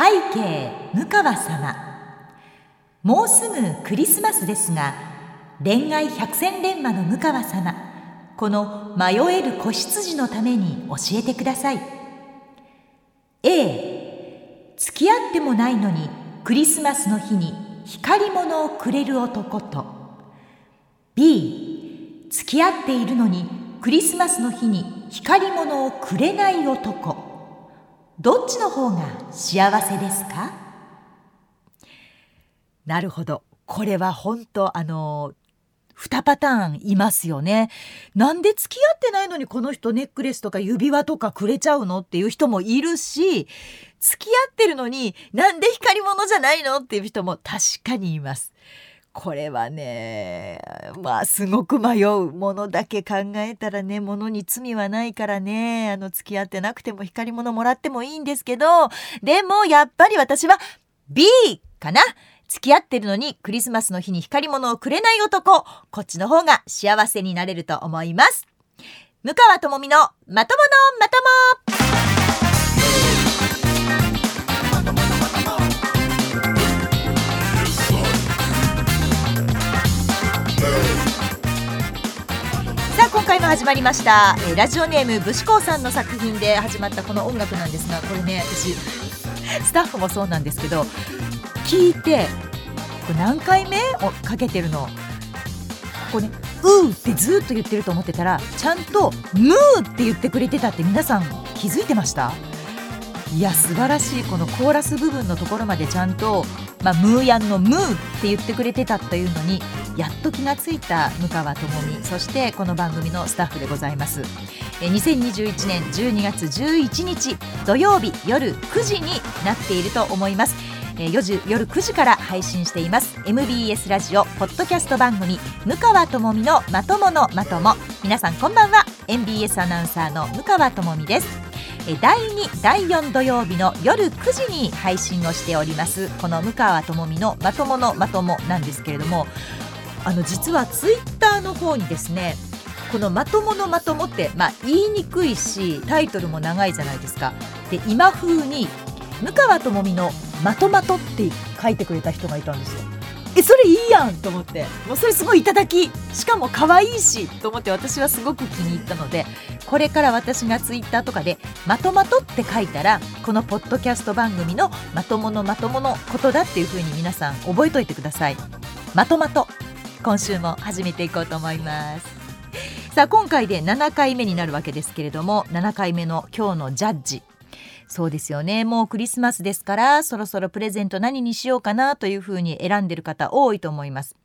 背景向川様。もうすぐクリスマスですが恋愛百戦錬磨の向川様この迷える子羊のために教えてください。A 付き合ってもないのにクリスマスの日に光り物をくれる男と。B 付き合っているのにクリスマスの日に光り物をくれない男。どっちの方が幸せですか？なるほどこれは本当あの2パターンいますよね。なんで付き合ってないのにこの人ネックレスとか指輪とかくれちゃうのっていう人もいるし付き合ってるのになんで光り物じゃないのっていう人も確かにいます。これはねまあすごく迷うものだけ考えたらねものに罪はないからねあの付き合ってなくても光り物もらってもいいんですけどでもやっぱり私は B かな。付き合ってるのにクリスマスの日に光り物をくれない男。こっちの方が幸せになれると思います。向川智美のまとものまとも。始まりました、えー、ラジオネーム武士工さんの作品で始まったこの音楽なんですがこれね私スタッフもそうなんですけど聞いてこれ何回目をかけてるの？ここね「う」ってずっと言ってると思ってたらちゃんと「ムー」って言ってくれてたって皆さん気づいてました？いや素晴らしいこのコーラス部分のところまでちゃんと、まあ、ムーヤンの「ムー」って言ってくれてたというのにやっと気がついた向川智美そしてこの番組のスタッフでございます。2021年12月11日土曜日夜9時になっていると思います。4時夜9時から配信しています。MBS ラジオポッドキャスト番組向川智美のまとものまとも。皆さんこんばんは。MBS アナウンサーの向川智美です。第2第4土曜日の夜9時に配信をしております。この向川智美のまとものまともなんですけれどもあの実はツイッターの方にですねこのまとものまともって、まあ、言いにくいしタイトルも長いじゃないですか。で今風に向川智美のまとまとって書いてくれた人がいたんですよ。えそれいいやんと思って。もうそれすごいいただき。しかも可愛いしと思って私はすごく気に入ったのでこれから私がツイッターとかで「まとまと」って書いたらこのポッドキャスト番組のまとものまとものことだっていうふうに皆さん覚えといてください。まとまと。今週も始めていこうと思います。さあ今回で7回目になるわけですけれども7回目の今日のジャッジ。そうですよね。もうクリスマスですからそろそろプレゼント何にしようかなというふうに選んでる方多いと思います。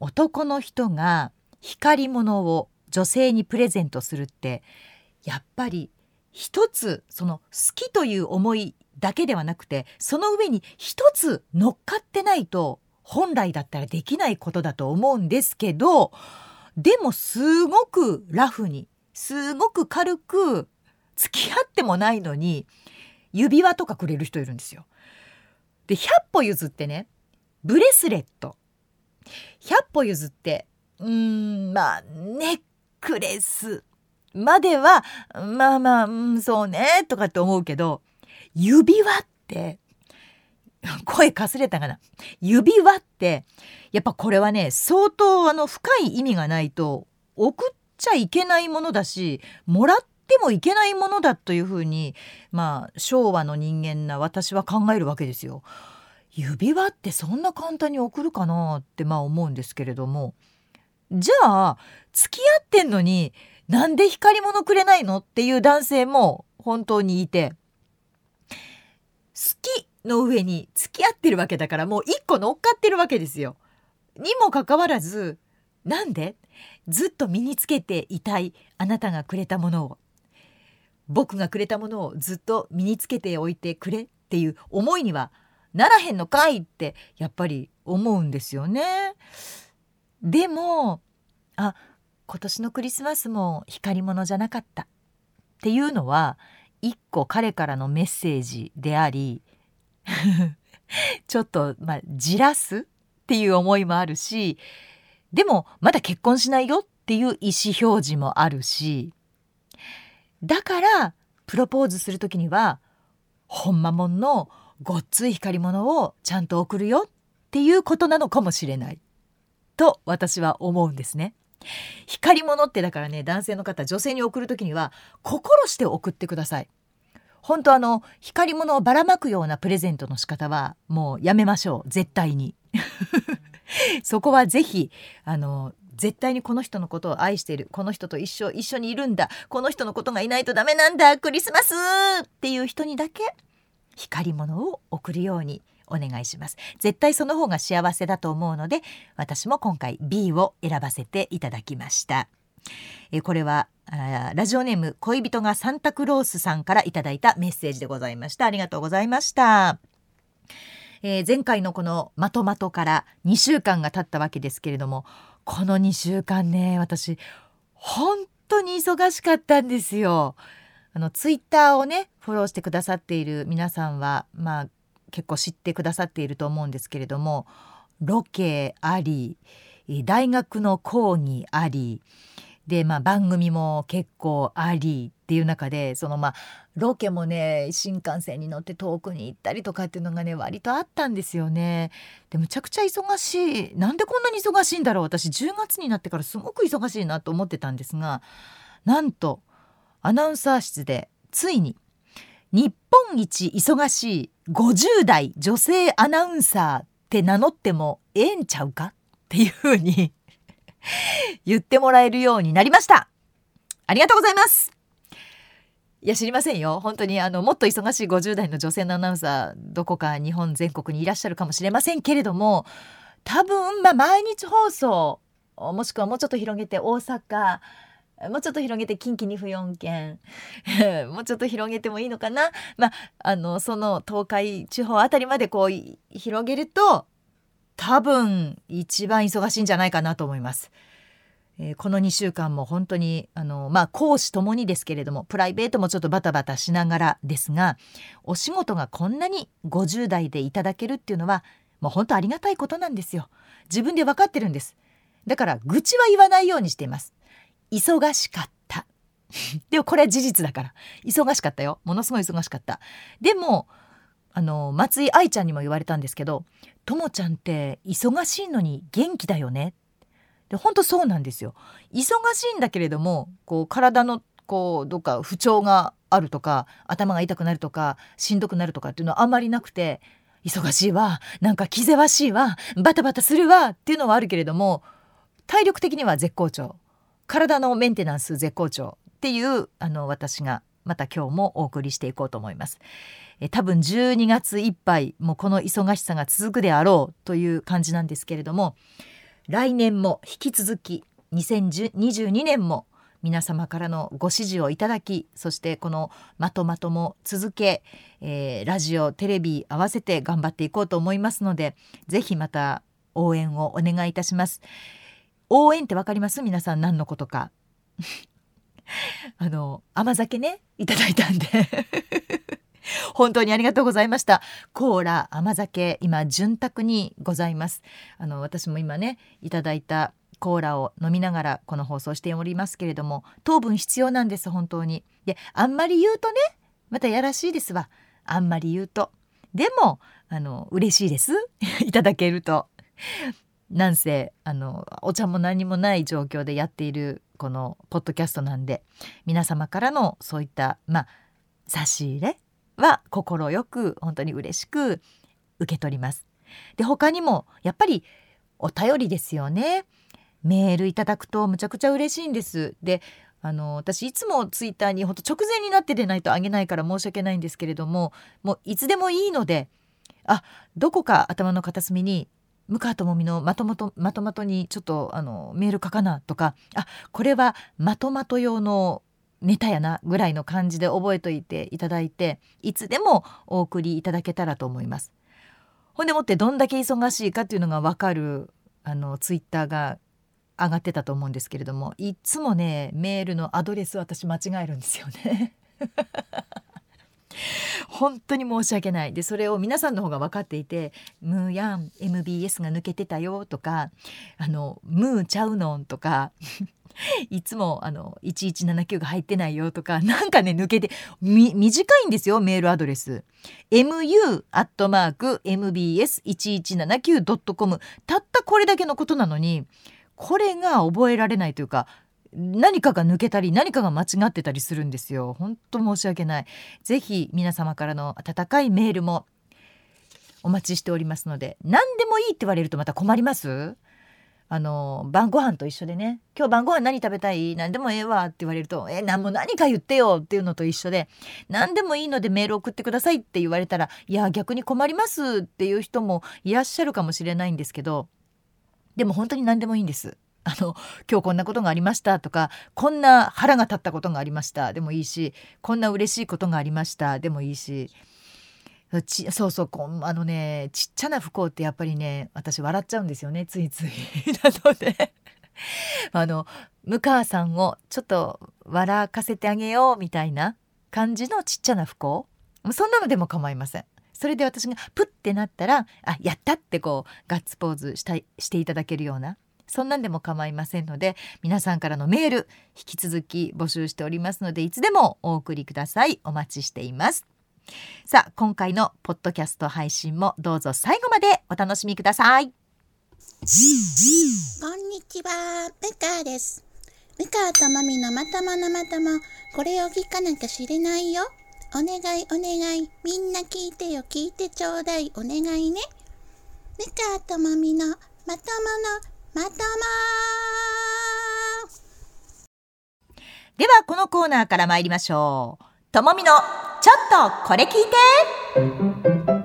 男の人が光り物を女性にプレゼントするってやっぱり一つその好きという思いだけではなくてその上に一つ乗っかってないと本来だったらできないことだと思うんですけどでもすごくラフにすごく軽く付き合ってもないのに指輪とかくれる人いるんですよ。で100歩譲ってねブレスレット。100歩譲ってうんまあネックレス。まではまあまあ、うん、そうねとかって思うけど指輪って声かすれたかな。指輪ってやっぱこれはね相当あの深い意味がないと送っちゃいけないものだしもらってもいけないものだというふうにまあ昭和の人間な私は考えるわけですよ。指輪ってそんな簡単に送るかなってまあ思うんですけれどもじゃあ付き合ってんのになんで光り物くれないのっていう男性も本当にいて好きの上に付き合ってるわけだからもう一個乗っかってるわけですよ。にもかかわらずなんで？ずっと身につけていたいあなたがくれたものを僕がくれたものをずっと身につけておいてくれっていう思いにはならへんのかいってやっぱり思うんですよね。でもあ今年のクリスマスも光り物じゃなかったっていうのは一個彼からのメッセージであり ちょっとまあじらすっていう思いもあるしでもまだ結婚しないよっていう意思表示もあるしだからプロポーズする時にはほんまもんのごっつい光り物をちゃんと送るよっていうことなのかもしれないと私は思うんですね。光り物ってだからね男性の方女性に送る時には心して送ってください。本当あの光り物をばらまくようなプレゼントの仕方はもうやめましょう絶対に。そこはぜひあの絶対にこの人のことを愛している。この人と一生一緒にいるんだ。この人のことがいないとダメなんだ。クリスマスっていう人にだけ光り物を送るようにお願いします。絶対その方が幸せだと思うので私も今回 B を選ばせていただきました。えこれはラジオネーム恋人がサンタクロースさんからいただいたメッセージでございました。ありがとうございました。えー、前回のこのまとまとから2週間が経ったわけですけれどもこの2週間ね私本当に忙しかったんですよ。あのツイッターをねフォローしてくださっている皆さんはまあ結構知ってくださっていると思うんですけれどもロケあり大学の講義ありで、まあ、番組も結構ありっていう中でそのまあロケもね新幹線に乗って遠くに行ったりとかっていうのがね割とあったんですよね。でむちゃくちゃ忙しいなんでこんなに忙しいんだろう私10月になってからすごく忙しいなと思ってたんですがなんとアナウンサー室でついに日本一忙しい50代女性アナウンサーって名乗ってもええんちゃうかっていうふうに 言ってもらえるようになりました。ありがとうございます。いや知りませんよ。本当にあのもっと忙しい50代の女性のアナウンサーどこか日本全国にいらっしゃるかもしれませんけれども多分まあ毎日放送もしくはもうちょっと広げて大阪もうちょっと広げて近畿2府4県もうちょっと広げてもいいのかな、まあ、あのその東海地方あたりまでこう広げると多分一番忙しいんじゃないかなと思います。えー、この2週間も本当にあの、まあ、講師ともにですけれどもプライベートもちょっとバタバタしながらですがお仕事がこんなに50代でいただけるっていうのはもう本当ありがたいことなんですよ。自分で分かってるんです。だから愚痴は言わないようにしています。忙しかった。でもこれは事実だから。忙しかったよ。ものすごい忙しかった。でも、あの、松井愛ちゃんにも言われたんですけど、ともちゃんって忙しいのに元気だよね。で、本当そうなんですよ。忙しいんだけれども、こう、体の、こう、どっか不調があるとか、頭が痛くなるとか、しんどくなるとかっていうのはあんまりなくて、忙しいわ、なんか気ぜわしいわ、バタバタするわっていうのはあるけれども、体力的には絶好調。体のメンテナンス絶好調っていうあの私がまた今日もお送りしていこうと思います多分12月いっぱいもうこの忙しさが続くであろうという感じなんですけれども来年も引き続き2022年も皆様からのご支持をいただきそしてこのまとまとも続け、えー、ラジオテレビ合わせて頑張っていこうと思いますのでぜひまた応援をお願いいたします。応援って分かります？皆さん何のことか。あの甘酒ね？いただいたんで。本当にありがとうございました。コーラ甘酒今潤沢にございます。あの私も今ねいただいたコーラを飲みながらこの放送しておりますけれども糖分必要なんです本当に。であんまり言うとねまたやらしいですわ。あんまり言うと。でもあの嬉しいです。いただけると。なんせあのお茶も何もない状況でやっているこのポッドキャストなんで皆様からのそういったまあ差し入れは快く本当に嬉しく受け取ります。で他にもやっぱりお便りですよね。メールいただくとむちゃくちゃ嬉しいんです。であの私いつもツイッターにほんと直前になってでないとあげないから申し訳ないんですけれどももういつでもいいのであどこか頭の片隅に向川智美のまとまとまとまとにちょっとあのメール書かなとかあこれはまとまと用のネタやなぐらいの感じで覚えといていただいていつでもお送りいただけたらと思います。ほんでもってどんだけ忙しいかっていうのが分かるあのツイッターが上がってたと思うんですけれどもいつもねメールのアドレス私間違えるんですよね。本当に申し訳ない。でそれを皆さんの方が分かっていて「ムーヤン MBS が抜けてたよ」とか「あのムーちゃうのん」とか いつもあの1179が入ってないよとかなんかね抜けて短いんですよメールアドレス。mu.mbs1179.com たったこれだけのことなのにこれが覚えられないというか何かが抜けたり何かが間違ってたりするんですよ。本当申し訳ない。ぜひ皆様からの温かいメールもお待ちしておりますので何でもいいって言われるとまた困ります？あの晩ご飯と一緒でね「今日晩ご飯何食べたい？何でもええわ」って言われると「え何も何か言ってよ」っていうのと一緒で「何でもいいのでメール送ってください」って言われたら「いや逆に困ります」っていう人もいらっしゃるかもしれないんですけどでも本当に何でもいいんです。あの今日こんなことがありました。とかこんな腹が立ったことがありました。でもいいしこんな嬉しいことがありました。でもいいしちそうそうあのねちっちゃな不幸ってやっぱりね私笑っちゃうんですよね。ついつい。なので あの向川さんをちょっと笑かせてあげようみたいな感じのちっちゃな不幸。そんなのでも構いません。それで私がプッてなったらあやったってこうガッツポーズしたしていただけるような。そんなんでも構いませんので皆さんからのメール引き続き募集しておりますのでいつでもお送りください。お待ちしています。さあ今回のポッドキャスト配信もどうぞ最後までお楽しみください。こんにちは。ムカです。ムカとマミのまたまのまたまこれを聞かなきゃ知れないよ。お願いお願い。みんな聞いてよ。聞いてちょうだい。お願いね。ムカとマミのまたまのまたまではこのコーナーから参りましょう。ともみのちょっとこれ聞いて。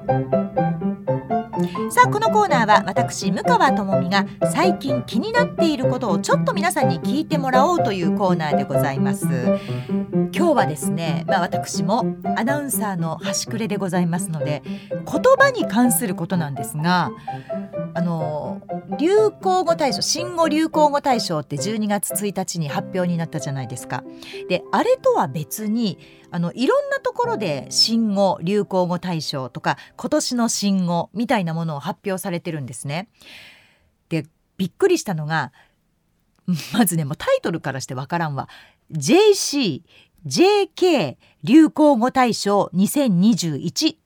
さあこのコーナーは私向川智美が最近気になっていることをちょっと皆さんに聞いてもらおうというコーナーでございます今日はですねまあ私もアナウンサーの端くれでございますので言葉に関することなんですがあの流行語大賞新語・流行語大賞って12月1日に発表になったじゃないですか。であれとは別にあのいろんなところで新語・流行語大賞とか今年の新語みたいなものを発表されてるんですね。でびっくりしたのが まずねもうタイトルからしてわからんわ JC JK 流行語大賞2021っ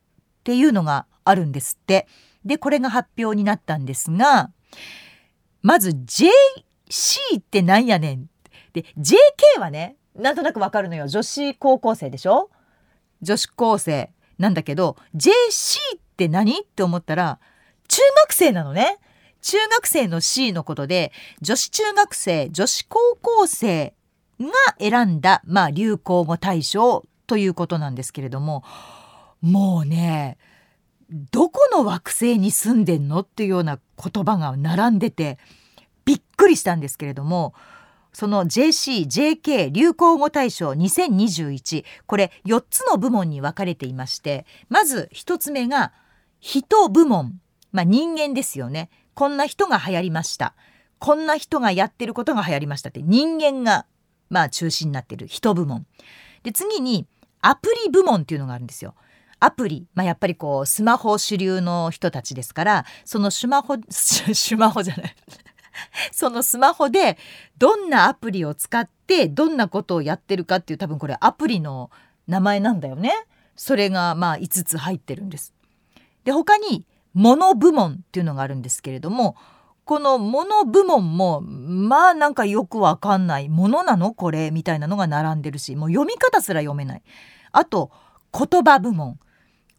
ていうのがあるんですって。でこれが発表になったんですがまず JC ってなんやねんで JK はねなんとなくわかるのよ。女子高校生でしょ？女子高生なんだけど JC って何？って思ったら中学生なのね。中学生の C のことで女子中学生女子高校生が選んだ、まあ、流行語大賞ということなんですけれどももうねどこの惑星に住んでんの？っていうような言葉が並んでてびっくりしたんですけれどもその JCJK 流行語大賞2021これ4つの部門に分かれていましてまず1つ目が人部門、まあ、人間ですよね。こんな人が流行りました。こんな人がやってることが流行りましたって人間がまあ中心になってる。人部門。で次にアプリ部門っていうのがあるんですよ。アプリ、まあ、やっぱりこうスマホ主流の人たちですからそのスマホ スマホじゃない。そのスマホでどんなアプリを使ってどんなことをやってるかっていう多分これアプリの名前なんだよね。それがまあ5つ入ってるんです。で他にモノ部門っていうのがあるんですけれどもこのモノ部門もまあなんかよくわかんないものなの？これみたいなのが並んでるしもう読み方すら読めない。あと言葉部門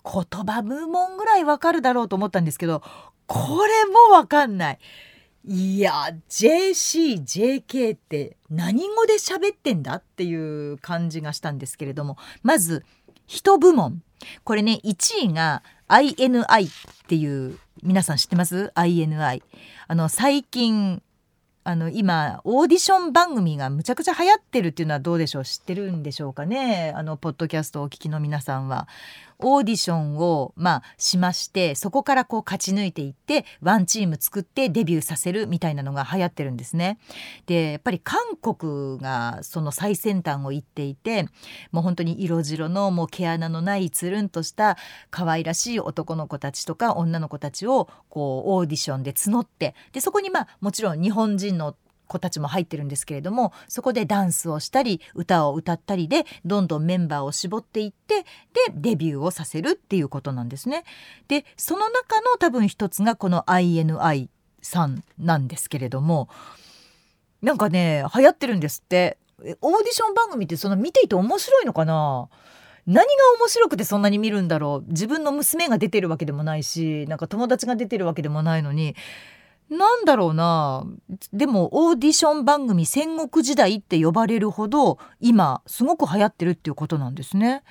言葉部門ぐらいわかるだろうと思ったんですけどこれもわかんない。いや JCJK って何語で喋ってんだっていう感じがしたんですけれどもまず人部門。これね1位が INI っていう皆さん知ってます ?INI あの最近あの今オーディション番組がむちゃくちゃ流行ってるっていうのはどうでしょう？知ってるんでしょうかね？あのポッドキャストをお聞きの皆さんは。オーディションをまあしましてそこからこう勝ち抜いていってワンチーム作ってデビューさせるみたいなのが流行ってるんですね。でやっぱり韓国がその最先端を行っていてもう本当に色白のもう毛穴のないつるんとした可愛らしい男の子たちとか女の子たちをこうオーディションで募ってでそこにまあもちろん日本人の子たちも入ってるんですけれどもそこでダンスをしたり歌を歌ったりでどんどんメンバーを絞っていってでデビューをさせるっていうことなんですね。でその中の多分一つがこの INI さんなんですけれどもなんかね流行ってるんですって。オーディション番組ってその見ていて面白いのかな？何が面白くてそんなに見るんだろう？自分の娘が出てるわけでもないしなんか友達が出てるわけでもないのになんだろうなでもオーディション番組戦国時代って呼ばれるほど今すごく流行ってるっていうことなんですね。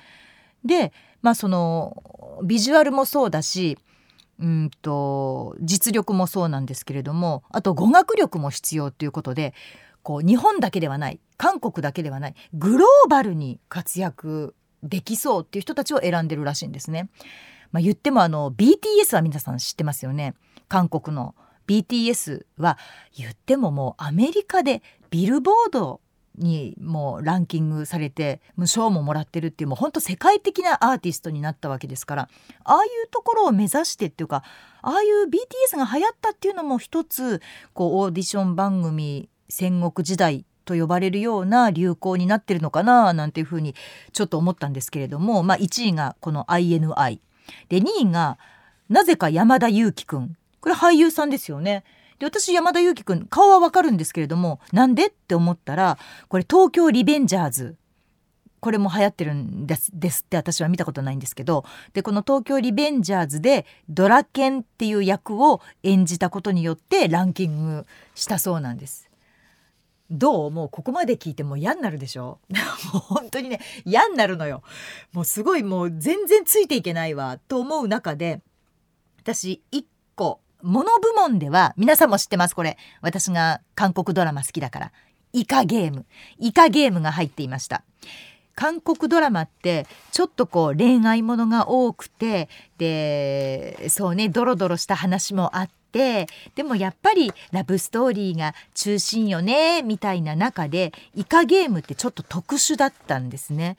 でまあそのビジュアルもそうだしうんと実力もそうなんですけれどもあと語学力も必要ということでこう日本だけではない韓国だけではないグローバルに活躍できそうっていう人たちを選んでるらしいんですね。まあ、言ってもあの BTS は皆さん知ってますよね韓国の BTS は言ってももうアメリカでビルボードにもうランキングされて賞ももらってるっていうもうほんと世界的なアーティストになったわけですからああいうところを目指してっていうかああいう BTS が流行ったっていうのも一つこうオーディション番組戦国時代と呼ばれるような流行になってるのかななんていうふうにちょっと思ったんですけれども、まあ、1位がこの INI で2位がなぜか山田裕貴くん。これ俳優さんですよね。で私山田裕貴くん顔はわかるんですけれどもなんでって思ったらこれ東京リベンジャーズこれも流行ってるんですですって私は見たことないんですけどでこの東京リベンジャーズでドラケンっていう役を演じたことによってランキングしたそうなんです。どう？もうここまで聞いても嫌になるでしょ？もう本当にね嫌になるのよ。もうすごいもう全然ついていけないわと思う中で私一個モノ部門では皆さんも知ってますこれ。私が韓国ドラマ好きだから。イカゲーム。イカゲームが入っていました。韓国ドラマってちょっとこう恋愛ものが多くてでそうねドロドロした話もあってでもやっぱりラブストーリーが中心よねみたいな中でイカゲームってちょっと特殊だったんですね。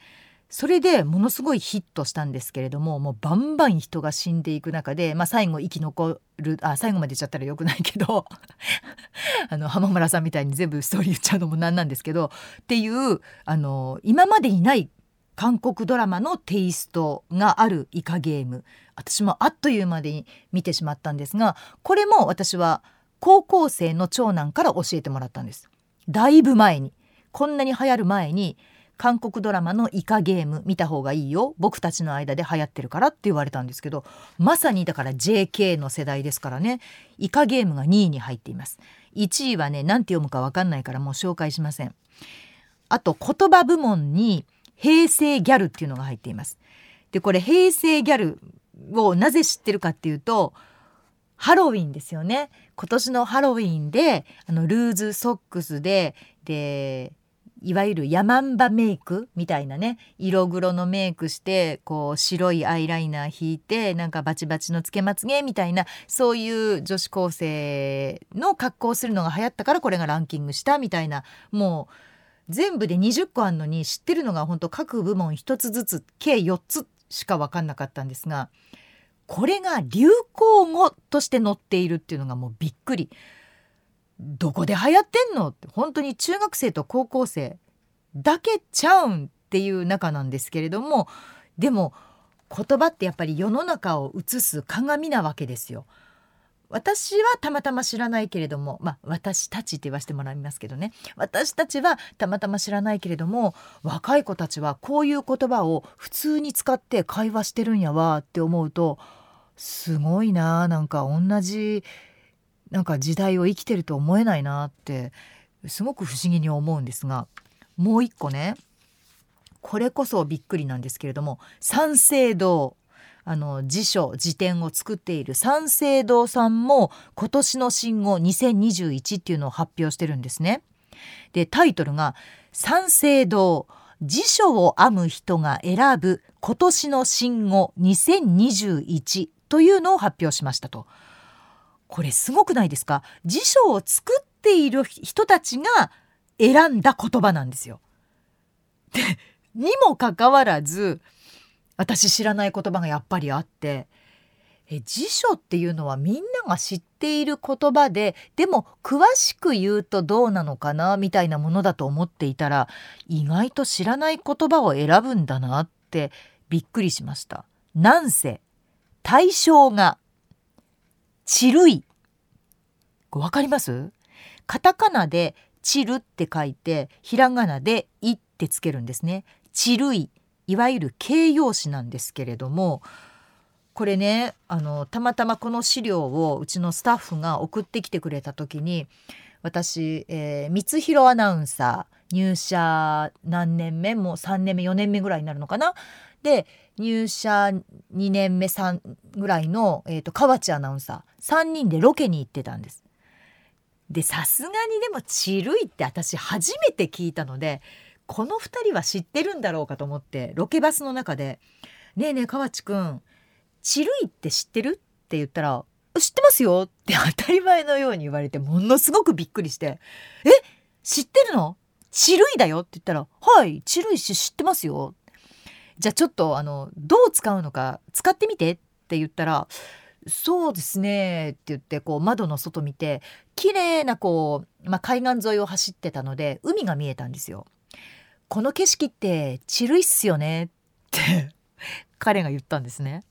それでものすごいヒットしたんですけれどももうバンバン人が死んでいく中で、まあ、最後生き残るあ最後まで言っちゃったらよくないけど あの浜村さんみたいに全部ストーリー言っちゃうのもなんなんですけどっていうあの今までにない韓国ドラマのテイストがあるイカゲーム。私もあっという間に見てしまったんですがこれも私は高校生の長男から教えてもらったんです。だいぶ前に。こんなに流行る前に韓国ドラマのイカゲーム見た方がいいよ。僕たちの間で流行ってるからって言われたんですけどまさにだから JK の世代ですからね。イカゲームが2位に入っています。1位はね何て読むか分かんないからもう紹介しません。あと言葉部門に平成ギャルっていうのが入っています。でこれ平成ギャルをなぜ知ってるかっていうとハロウィンですよね。今年のハロウィンであのルーズソックスででいわゆるヤマンバメイクみたいなね色黒のメイクしてこう白いアイライナー引いてなんかバチバチのつけまつげみたいなそういう女子高生の格好をするのが流行ったからこれがランキングしたみたいなもう全部で20個あるのに知ってるのが本当各部門1つずつ計4つしか分かんなかったんですがこれが流行語として載っているっていうのがもうびっくり。どこで流行ってんの？って本当に中学生と高校生だけちゃうんっていう中なんですけれどもでも言葉ってやっぱり世の中を映す鏡なわけですよ。私はたまたま知らないけれどもまあ私たちって言わせてもらいますけどね。私たちはたまたま知らないけれども若い子たちはこういう言葉を普通に使って会話してるんやわって思うとすごいななんか同じなんか時代を生きてると思えないなってすごく不思議に思うんですがもう一個ねこれこそびっくりなんですけれども三省堂あの辞書辞典を作っている三省堂さんも今年の新語2021っていうのを発表してるんですね。でタイトルが「三省堂辞書を編む人が選ぶ今年の新語2021というのを発表しましたと。これすごくないですか？辞書を作っている人たちが選んだ言葉なんですよ。でにもかかわらず私知らない言葉がやっぱりあってえ辞書っていうのはみんなが知っている言葉ででも詳しく言うとどうなのかなみたいなものだと思っていたら意外と知らない言葉を選ぶんだなってびっくりしました。なんせ対象がちるいわかります？カタカナでちるって書いてひらがなでいってつけるんですね。ちるいいわゆる形容詞なんですけれどもこれねあのたまたまこの資料をうちのスタッフが送ってきてくれた時に私、えー、光弘アナウンサー入社何年目？もう3年目4年目ぐらいになるのかな？で入社2年目3ぐらいの、えーと、河内アナウンサー。3人でロケに行ってたんです。でさすがにでも「ちるい」って私初めて聞いたのでこの2人は知ってるんだろうかと思ってロケバスの中で「ねえねえ河内くんちるいって知ってる?」って言ったら「知ってますよ」って当たり前のように言われてものすごくびっくりして「え？知ってるの？ちるいだよ」って言ったら「はいちるいし知ってますよ」じゃあちょっとあのどう使うのか使ってみてって言ったらそうですねって言ってこう窓の外見て綺麗なこう、まあ、海岸沿いを走ってたので海が見えたんですよ。この景色ってちるいっすよねって彼が言ったんですね。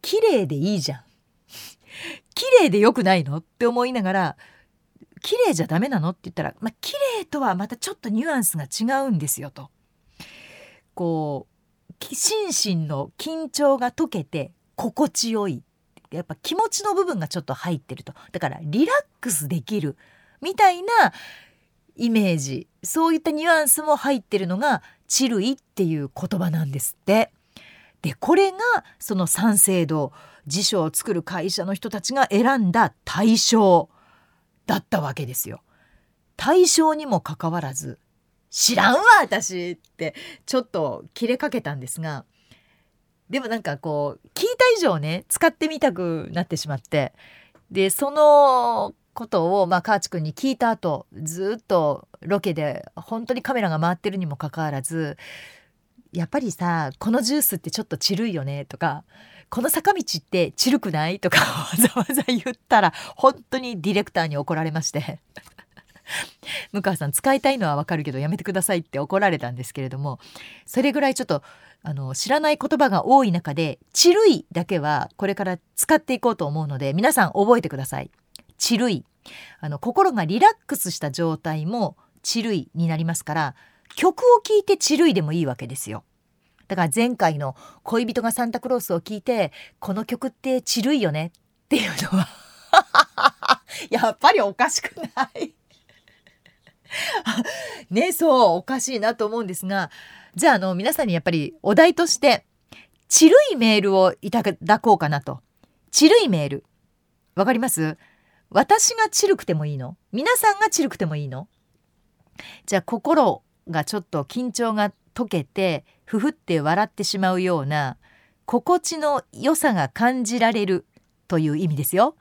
綺麗でいいじゃん。綺麗でよくないの？って思いながら綺麗じゃダメなの？って言ったら、まあ、綺麗とはまたちょっとニュアンスが違うんですよと。こう心身の緊張が解けて心地よいやっぱ気持ちの部分がちょっと入ってるとだからリラックスできるみたいなイメージそういったニュアンスも入ってるのが「チルイ」っていう言葉なんですって。でこれがその三省堂辞書を作る会社の人たちが選んだ対象だったわけですよ。対象にもかかわらず知らんわ私ってちょっと切れかけたんですがでもなんかこう聞いた以上ね使ってみたくなってしまってでそのことをまあ河内くんに聞いた後ずっとロケで本当にカメラが回ってるにもかかわらずやっぱりさこのジュースってちょっとちるいよねとかこの坂道ってちるくない？とかわざわざ言ったら本当にディレクターに怒られまして。向川さん使いたいのはわかるけどやめてくださいって怒られたんですけれどもそれぐらいちょっとあの知らない言葉が多い中で「ちるい」だけはこれから使っていこうと思うので皆さん覚えてください。ちるいあの心がリラックスした状態もちるいになりますから曲を聴いてちるいでもいいわけですよ。だから前回の恋人がサンタクロースを聞いてこの曲ってちるいよねっていうのは やっぱりおかしくない ねそうおかしいなと思うんですがじゃああの皆さんにやっぱりお題としてちるいメールをいただこうかなと。ちるいメール。わかります？私がちるくてもいいの？皆さんがちるくてもいいの？じゃあ心がちょっと緊張が解けてふふって笑ってしまうような心地の良さが感じられるという意味ですよ。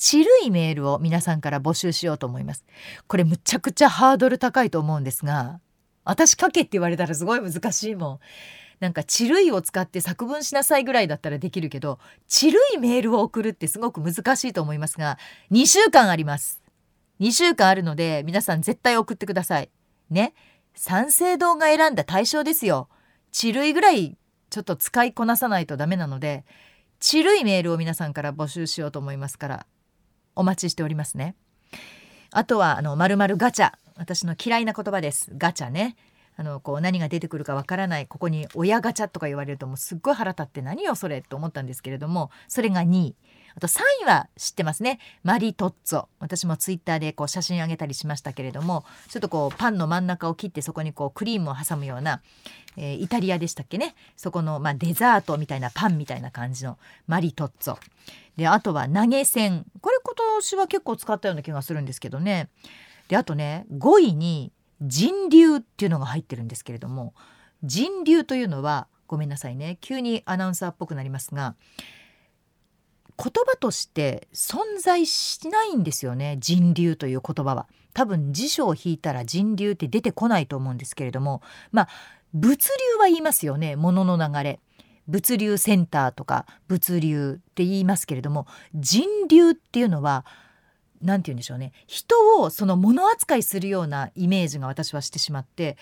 ちるいメールを皆さんから募集しようと思います。これむちゃくちゃハードル高いと思うんですが、私書けって言われたらすごい難しいもん。なんかちるいを使って作文しなさいぐらいだったらできるけど、ちるいメールを送るってすごく難しいと思いますが、2週間あります。2週間あるので皆さん絶対送ってください。ね。三省堂が選んだ対象ですよ。ちるいぐらいちょっと使いこなさないとダメなので、ちるいメールを皆さんから募集しようと思いますからお待ちしておりますね。あとはあの〇〇ガチャ私の嫌いな言葉ですガチャね。あのこう何が出てくるかわからないここに親ガチャとか言われるともうすっごい腹立って何よそれと思ったんですけれどもそれが2位あと3位は知ってますね。マリトッツォ。私もツイッターでこう写真あげたりしましたけれどもちょっとこうパンの真ん中を切ってそこにこうクリームを挟むような、えー、イタリアでしたっけね。そこの、まあ、デザートみたいなパンみたいな感じのマリトッツォ。であとは投げ銭。これ今年は結構使ったような気がするんですけどね。であとね5位に人流っていうのが入ってるんですけれども人流というのはごめんなさいね。急にアナウンサーっぽくなりますが言葉として存在しないんですよね人流という言葉は。多分辞書を引いたら人流って出てこないと思うんですけれども。まあ物流は言いますよね物の流れ。物流センターとか物流って言いますけれども人流っていうのは何て言うんでしょうね。人をその物扱いするようなイメージが私はしてしまって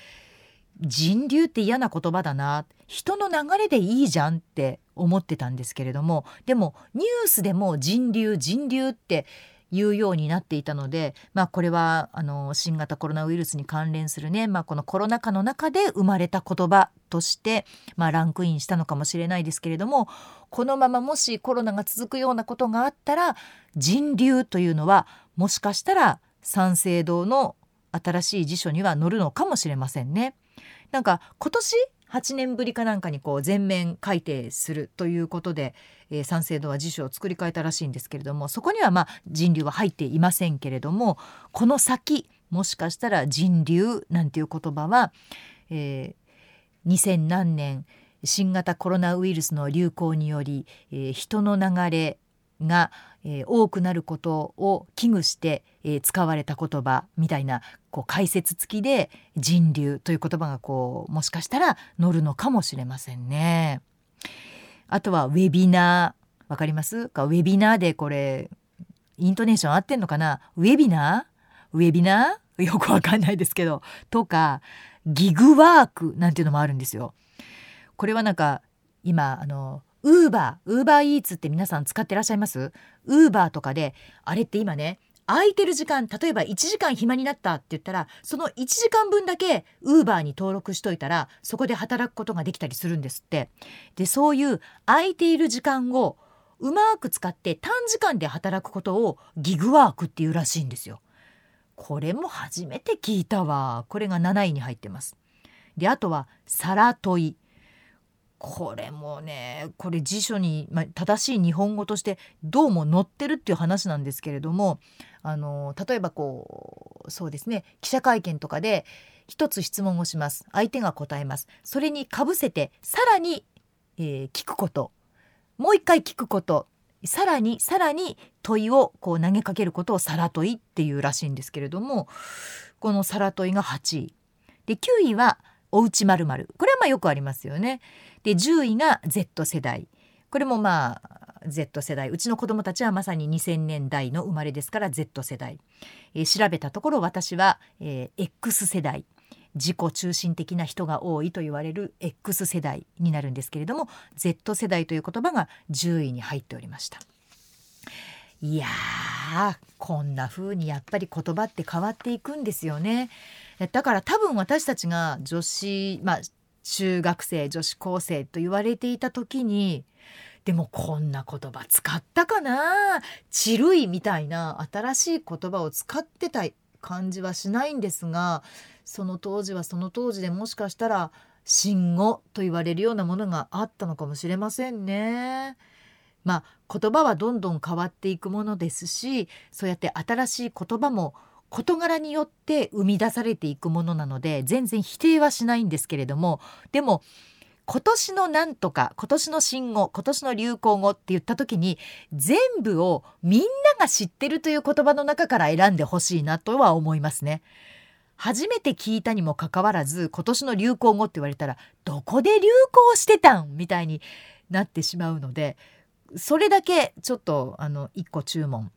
人流って嫌な言葉だな。人の流れでいいじゃんって思ってたんですけれどもでもニュースでも人流人流って言うようになっていたので、まあ、これはあの新型コロナウイルスに関連するね、まあ、このコロナ禍の中で生まれた言葉として、まあ、ランクインしたのかもしれないですけれどもこのままもしコロナが続くようなことがあったら人流というのはもしかしたら三省堂の新しい辞書には載るのかもしれませんね。なんか今年8年ぶりかなんかにこう全面改定するということで、えー、三省堂は辞書を作り変えたらしいんですけれどもそこにはまあ人流は入っていませんけれどもこの先もしかしたら人流なんていう言葉は、えー、2000何年新型コロナウイルスの流行により、えー、人の流れが、えー、多くなることを危惧して、えー、使われた言葉みたいなこう解説付きで人流という言葉がこうもしかしたら載るのかもしれませんね。あとはウェビナーわかります？かウェビナーでこれイントネーション合ってんのかな？ウェビナーウェビナーよくわかんないですけど。とかギグワークなんていうのもあるんですよ。これはなんか今あのウーバーウーバーイーツって皆さん使ってらっしゃいます？ウーバーとかであれって今ね空いてる時間例えば1時間暇になったって言ったらその1時間分だけウーバーに登録しといたらそこで働くことができたりするんですって。でそういう空いている時間をうまく使って短時間で働くことをギグワークっていうらしいんですよ。これも初めて聞いたわ。これが7位に入ってます。であとはサラトイこれもねこれ辞書に、まあ、正しい日本語としてどうも載ってるっていう話なんですけれどもあの例えばこうそうですね記者会見とかで一つ質問をします。相手が答えます。それにかぶせてさらに、えー、聞くこと。もう一回聞くこと。さらにさらに問いをこう投げかけることをさら問いっていうらしいんですけれどもこのさら問いが8位。で9位はおうちまるこれはまあよくありますよね。で10位が Z 世代これもまあ Z 世代うちの子供たちはまさに2000年代の生まれですから Z 世代、えー、調べたところ私は、えー、X 世代自己中心的な人が多いと言われる X 世代になるんですけれども Z 世代という言葉が10位に入っておりました。いやーこんな風にやっぱり言葉って変わっていくんですよね。だから多分私たちが女子まあ中学生女子高生と言われていた時にでもこんな言葉使ったかな？ちるいみたいな新しい言葉を使ってた感じはしないんですがその当時はその当時でもしかしたら新語と言われるようなものがあったのかもしれませんね。まあ言葉はどんどん変わっていくものですしそうやって新しい言葉も事柄によって生み出されていくものなので全然否定はしないんですけれどもでも今年のなんとか今年の新語今年の流行語って言った時に全部をみんなが知ってるという言葉の中から選んでほしいなとは思いますね。初めて聞いたにもかかわらず今年の流行語って言われたらどこで流行してたんみたいになってしまうのでそれだけちょっとあの1個注文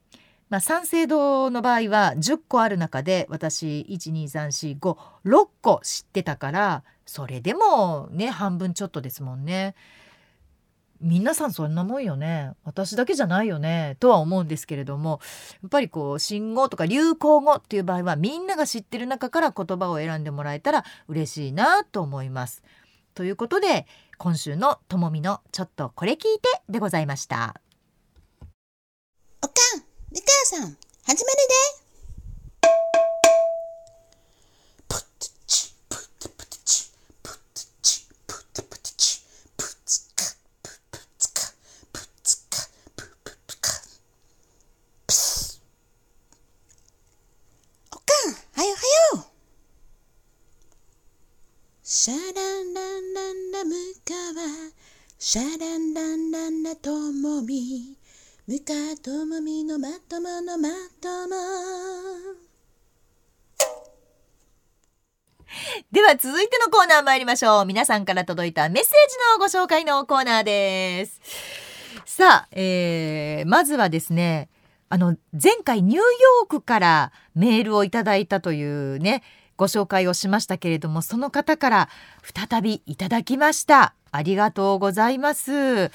まあ、三省堂の場合は10個ある中で私12345 6個知ってたからそれでもね半分ちょっとですもんね。皆さんそんなもんよね私だけじゃないよねとは思うんですけれどもやっぱりこう新語とか流行語っていう場合はみんなが知ってる中から言葉を選んでもらえたら嬉しいなと思います。ということで今週のともみのちょっとこれ聞いてでございました。おかんルカさん、始まるで。シャランランランラムカワシャランランランラともみムカともみのまとものまともでは続いてのコーナー参りましょう。皆さんから届いたメッセージのご紹介のコーナーです。さあ、えー、まずはですねあの前回ニューヨークからメールをいただいたというねご紹介をしましたけれどもその方から再びいただきました。ありがとうございます、え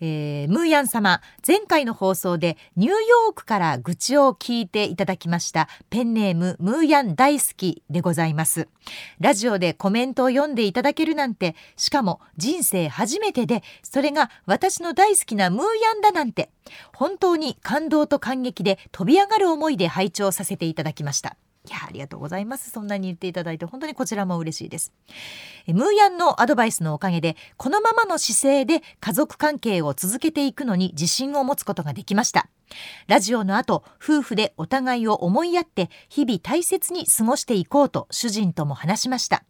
ー、ムーヤン様前回の放送でニューヨークから愚痴を聞いていただきました。ペンネームムーヤン大好きでございます。ラジオでコメントを読んでいただけるなんてしかも人生初めてでそれが私の大好きなムーヤンだなんて本当に感動と感激で飛び上がる思いで拝聴させていただきました。いやありがとうございます。そんなに言っていただいて本当にこちらも嬉しいです。ムーヤンのアドバイスのおかげでこのままの姿勢で家族関係を続けていくのに自信を持つことができました。ラジオの後夫婦でお互いを思いやって日々大切に過ごしていこうと主人とも話しました。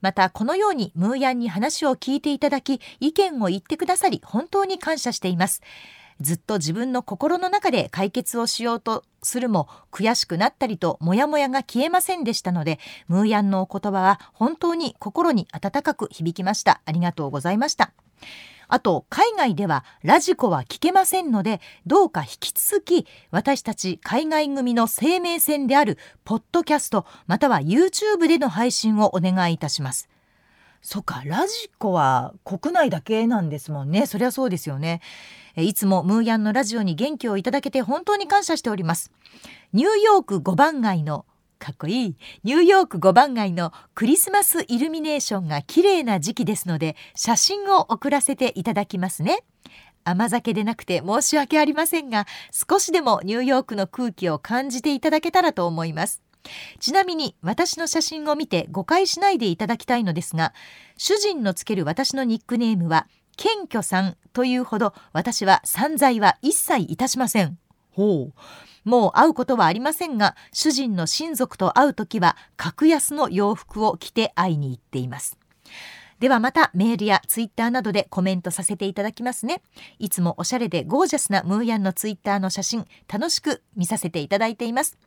またこのようにムーヤンに話を聞いていただき意見を言ってくださり本当に感謝しています。ずっと自分の心の中で解決をしようとするも悔しくなったりとモヤモヤが消えませんでしたのでムーヤンのお言葉は本当に心に温かく響きました。ありがとうございました。あと海外ではラジコは聞けませんのでどうか引き続き私たち海外組の生命線であるポッドキャストまたは YouTube での配信をお願いいたします。そっかラジコは国内だけなんですもんね。そりゃそうですよね。いつもムーヤンのラジオに元気をいただけて本当に感謝しております。ニューヨーク5番街のかっこいい。ニューヨーク5番街のクリスマスイルミネーションが綺麗な時期ですので写真を送らせていただきますね。甘酒でなくて申し訳ありませんが少しでもニューヨークの空気を感じていただけたらと思います。ちなみに私の写真を見て誤解しないでいただきたいのですが主人のつける私のニックネームは謙虚さんというほど私は散財は一切いたしません。ほう。もう会うことはありませんが主人の親族と会う時は格安の洋服を着て会いに行っていますではまたメールやツイッターなどでコメントさせていただきますね。いつもおしゃれでゴージャスなムーヤンのツイッターの写真楽しく見させていただいています。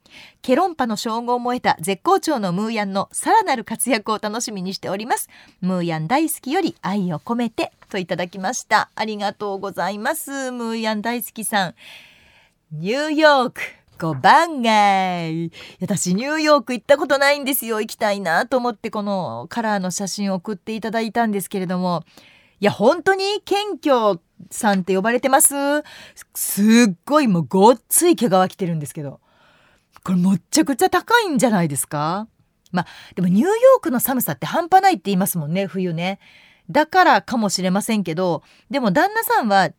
ケロンパの称号も得た絶好調のムーヤンのさらなる活躍を楽しみにしております。ムーヤン大好きより愛を込めてといただきました。ありがとうございます。ムーヤン大好きさん。ニューヨーク。5番街私ニューヨーク行ったことないんですよ。行きたいなと思ってこのカラーの写真を送っていただいたんですけれども。いや本当に謙虚さんって呼ばれてます？すっごいもうごっつい毛皮着てるんですけど。これむっちゃくちゃ高いんじゃないですか？まあでもニューヨークの寒さって半端ないって言いますもんね冬ね。だからかもしれませんけどでも旦那さんは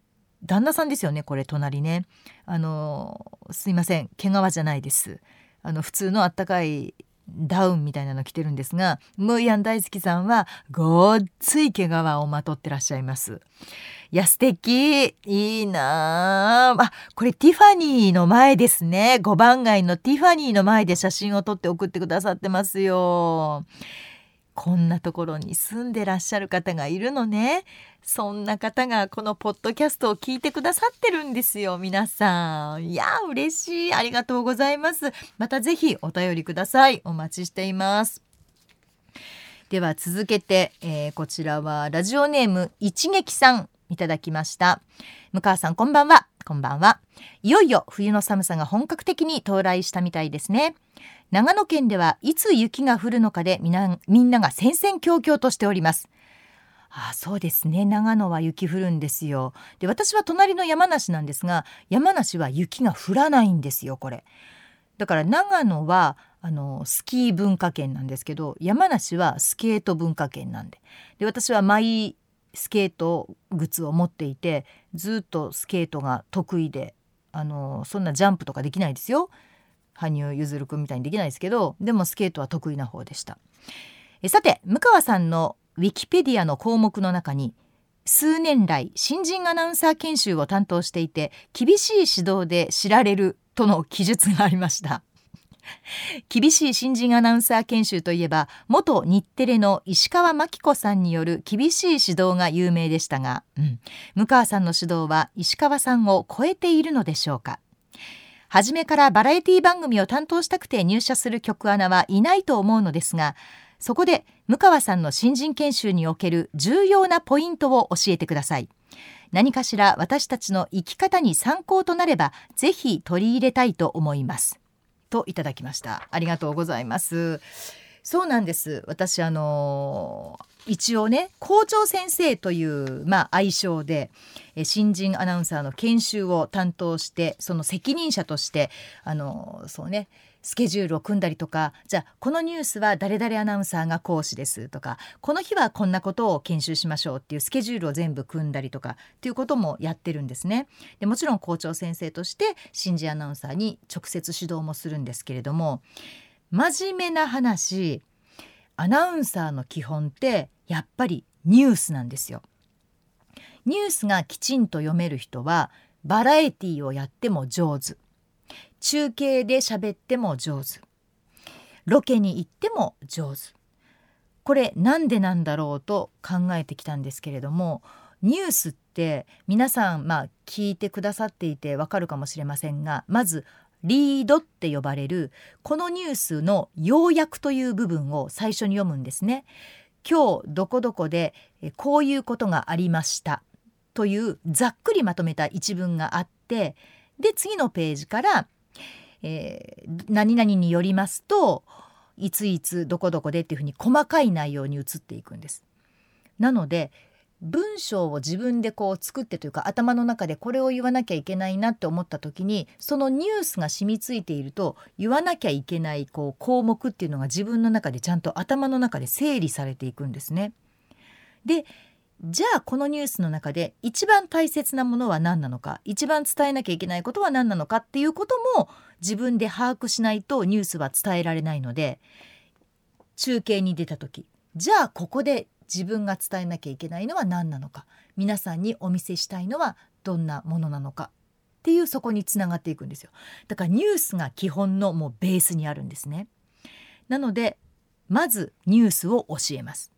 旦那さんですよねこれ隣ね。あのすいません。毛皮じゃないです。あの普通のあったかいダウンみたいなの着てるんですがムーヤン大好きさんはごっつい毛皮をまとってらっしゃいます。いや素敵。いいなあこれティファニーの前ですね。5番街のティファニーの前で写真を撮って送ってくださってますよ。こんなところに住んでらっしゃる方がいるのね。そんな方がこのポッドキャストを聞いてくださってるんですよ皆さん。いや嬉しい。ありがとうございます。またぜひお便りください。お待ちしています。では続けて、えー、こちらはラジオネーム一撃さんいただきました。向川さんこんばんは。こんばんは。いよいよ冬の寒さが本格的に到来したみたいですね。長野県ではいつ雪が降るのかでみなみんなが戦々恐々としております。あそうですね。長野は雪降るんですよ。で私は隣の山梨なんですが山梨は雪が降らないんですよこれ。だから長野はあのスキー文化圏なんですけど山梨はスケート文化圏なんで。で私はマイスケート靴を持っていてずっとスケートが得意であのそんなジャンプとかできないですよ。羽生結弦君みたいにできないですけどでもスケートは得意な方でした。えさて向川さんのウィキペディアの項目の中に数年来新人アナウンサー研修を担当していて厳しい指導で知られるとの記述がありました。厳しい新人アナウンサー研修といえば元日テレの石川真紀子さんによる厳しい指導が有名でしたが、うん、向川さんの指導は石川さんを超えているのでしょうか。初めからバラエティ番組を担当したくて入社する局アナはいないと思うのですがそこで向川さんの新人研修における重要なポイントを教えてください。何かしら私たちの生き方に参考となればぜひ取り入れたいと思います。といただきました。ありがとうございます。そうなんです。私あの一応ね校長先生という、まあ、愛称で新人アナウンサーの研修を担当してその責任者としてあのそうねスケジュールを組んだりとかじゃあこのニュースは誰々アナウンサーが講師ですとかこの日はこんなことを研修しましょうっていうスケジュールを全部組んだりとかっていうこともやってるんですね。でもちろん校長先生として新人アナウンサーに直接指導もするんですけれども真面目な話アナウンサーの基本ってやっぱりニュースなんですよ。ニュースがきちんと読める人はバラエティをやっても上手中継で喋っても上手。ロケに行っても上手。これなんでなんだろうと考えてきたんですけれどもニュースって皆さんまあ聞いてくださっていてわかるかもしれませんがまずリードって呼ばれるこのニュースの要約という部分を最初に読むんですね。今日どこどこでこういうことがありました。というざっくりまとめた一文があってで次のページからえー、何々によりますといついつどこどこでっていうふうに細かい内容に移っていくんです。なので文章を自分でこう作ってというか頭の中でこれを言わなきゃいけないなって思った時にそのニュースが染みついていると言わなきゃいけないこう項目っていうのが自分の中でちゃんと頭の中で整理されていくんですね。でじゃあこのニュースの中で一番大切なものは何なのか一番伝えなきゃいけないことは何なのかっていうことも自分で把握しないとニュースは伝えられないので中継に出た時じゃあここで自分が伝えなきゃいけないのは何なのか皆さんにお見せしたいのはどんなものなのかっていうそこにつながっていくんですよ。だからニュースが基本のもうベースにあるんですね。なのでまずニュースを教えます。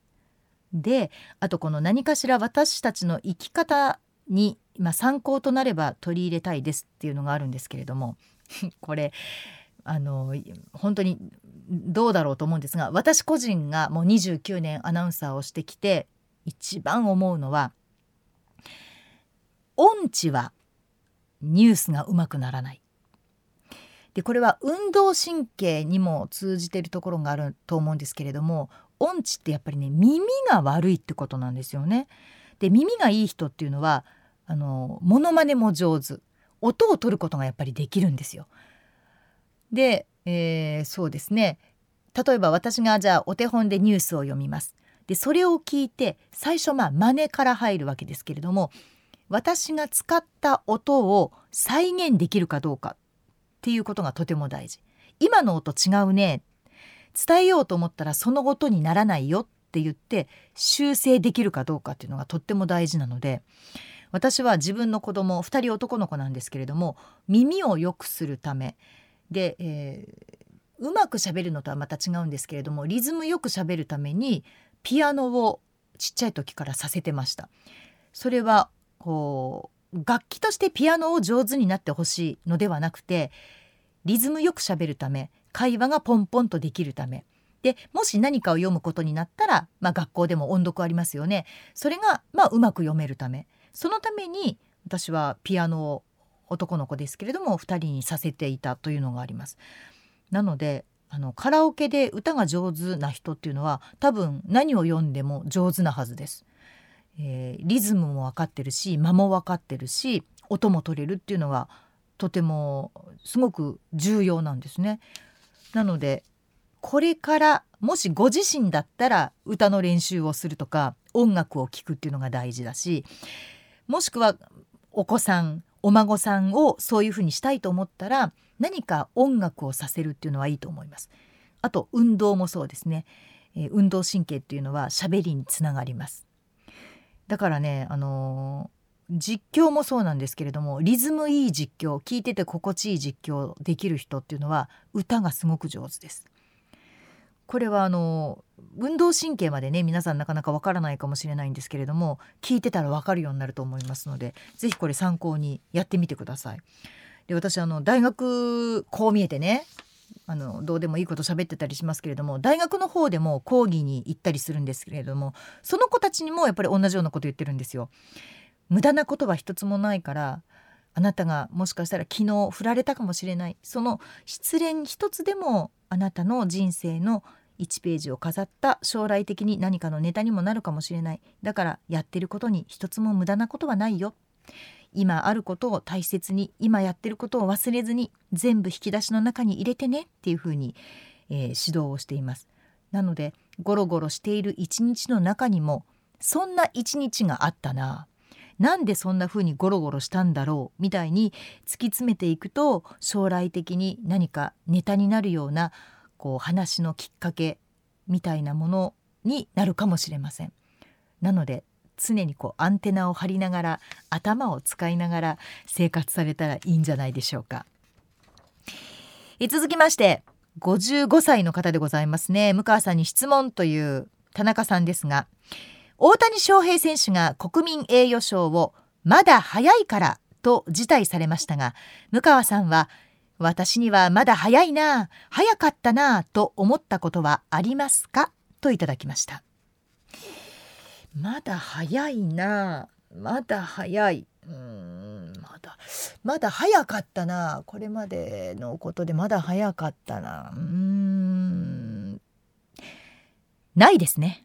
であとこの何かしら私たちの生き方に、まあ、参考となれば取り入れたいですっていうのがあるんですけれども これあの本当にどうだろうと思うんですが私個人がもう29年アナウンサーをしてきて一番思うのは音痴はニュースがうまくならない。でこれは運動神経にも通じているところがあると思うんですけれども音痴ってやっぱりね耳が悪いってことなんですよね。で耳がいい人っていうのはあのモノマネも上手音を取ることがやっぱりできるんですよ。で、えー、そうですね例えば私がじゃあお手本でニュースを読みます。でそれを聞いて最初まあ真似から入るわけですけれども私が使った音を再現できるかどうかっていうことがとても大事。今の音違うね伝えようと思ったらその音にならないよって言って修正できるかどうかっていうのがとっても大事なので私は自分の子供2人男の子なんですけれども耳を良くするためで、えー、うまくしゃべるのとはまた違うんですけれどもリズムよくしゃべるためにピアノをちっちゃい時からさせてました。それはこう楽器としてピアノを上手になってほしいのではなくてリズムよくしゃべるため会話がポンポンとできるためでもし何かを読むことになったら、まあ、学校でも音読ありますよねそれが、まあ、うまく読めるためそのために私はピアノを男の子ですけれども2人にさせていたというのがあります。なのであのカラオケで歌が上手な人っていうのは多分何を読んでも上手なはずです。えー、リズムも分かってるし間も分かってるし音も取れるっていうのはとてもすごく重要なんですね。なのでこれからもしご自身だったら歌の練習をするとか音楽を聴くっていうのが大事だしもしくはお子さんお孫さんをそういうふうにしたいと思ったら何か音楽をさせるっていうのはいいと思います。あと運動もそうですね、えー、運動神経っていうのは喋りにつながります。だからねあの実況もそうなんですけれどもリズムいい実況聞いてて心地いい実況できる人っていうのは歌がすごく上手です。これはあの運動神経までね皆さんなかなかわからないかもしれないんですけれども聞いてたらわかるようになると思いますので是非これ参考にやってみてください。で私あの大学こう見えてねあのどうでもいいこと喋ってたりしますけれども大学の方でも講義に行ったりするんですけれどもその子たちにもやっぱり同じようなこと言ってるんですよ。無駄なことは一つもないからあなたがもしかしたら昨日振られたかもしれない。その失恋一つでもあなたの人生の1ページを飾った将来的に何かのネタにもなるかもしれない。だからやってることに一つも無駄なことはないよ。今あることを大切に今やってることを忘れずに全部引き出しの中に入れてねっていうふうに、えー、指導をしています。なのでゴロゴロしている一日の中にもそんな一日があったな。なんでそんな風にゴロゴロしたんだろうみたいに突き詰めていくと将来的に何かネタになるようなこう話のきっかけみたいなものになるかもしれません。なので常にこうアンテナを張りながら頭を使いながら生活されたらいいんじゃないでしょうか。続きまして55歳の方でございますね向川さんに質問という田中さんですが大谷翔平選手が国民栄誉賞をまだ早いからと辞退されましたが向川さんは私にはまだ早いな早かったなと思ったことはありますか？といただきました。まだ早いなまだ早い。うんまだまだ早かったなこれまでのことでまだ早かったなうん。ないですね。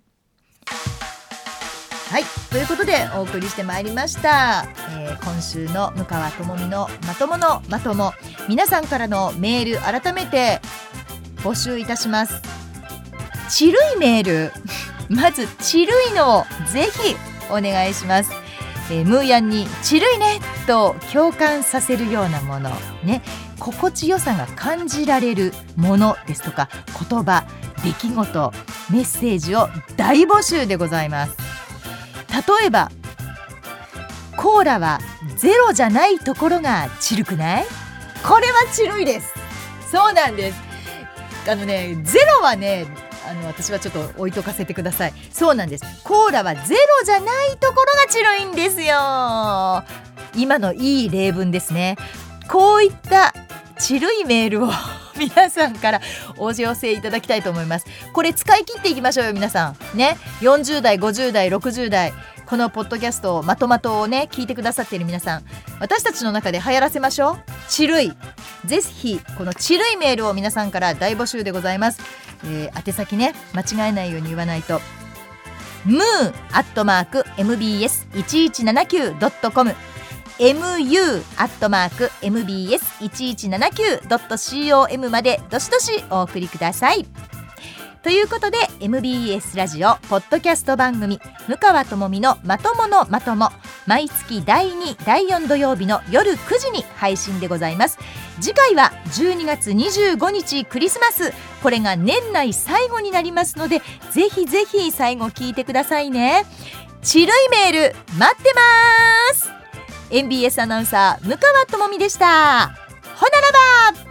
はい。ということでお送りしてまいりました、えー、今週の向川智美のまとものまとも。皆さんからのメール改めて募集いたします。ちるいメール。まずちるいのをぜひお願いします、えー、ムーヤンにちるいねと共感させるようなもの。ね。心地よさが感じられるものですとか言葉出来事メッセージを大募集でございます。例えばコーラはゼロじゃないところがチルくない？これはチルいです。そうなんです。あのねゼロはねあの私はちょっと置いとかせてください。そうなんです。コーラはゼロじゃないところがチルいんですよ。今のいい例文ですね。こういったチルいメールを皆さんからお寄せいただきたいと思います。これ使い切っていきましょうよ皆さん。ね。40代50代60代。このポッドキャストをまとまとをね聞いてくださっている皆さん。私たちの中で流行らせましょう。ちるいぜひこのちるいメールを皆さんから大募集でございます、えー、宛先ね間違えないように言わないと。ムーアットマーク mbs1179.com mu アットマーク mbs1179.com までどしどしお送りください。ということで MBS ラジオポッドキャスト番組「向川智美のまとものまとも」毎月第2第4土曜日の夜9時に配信でございます。次回は12月25日クリスマス。これが年内最後になりますのでぜひぜひ最後聞いてくださいね。ちるいメール待ってます。MBS アナウンサー向川智美でした。ほならば。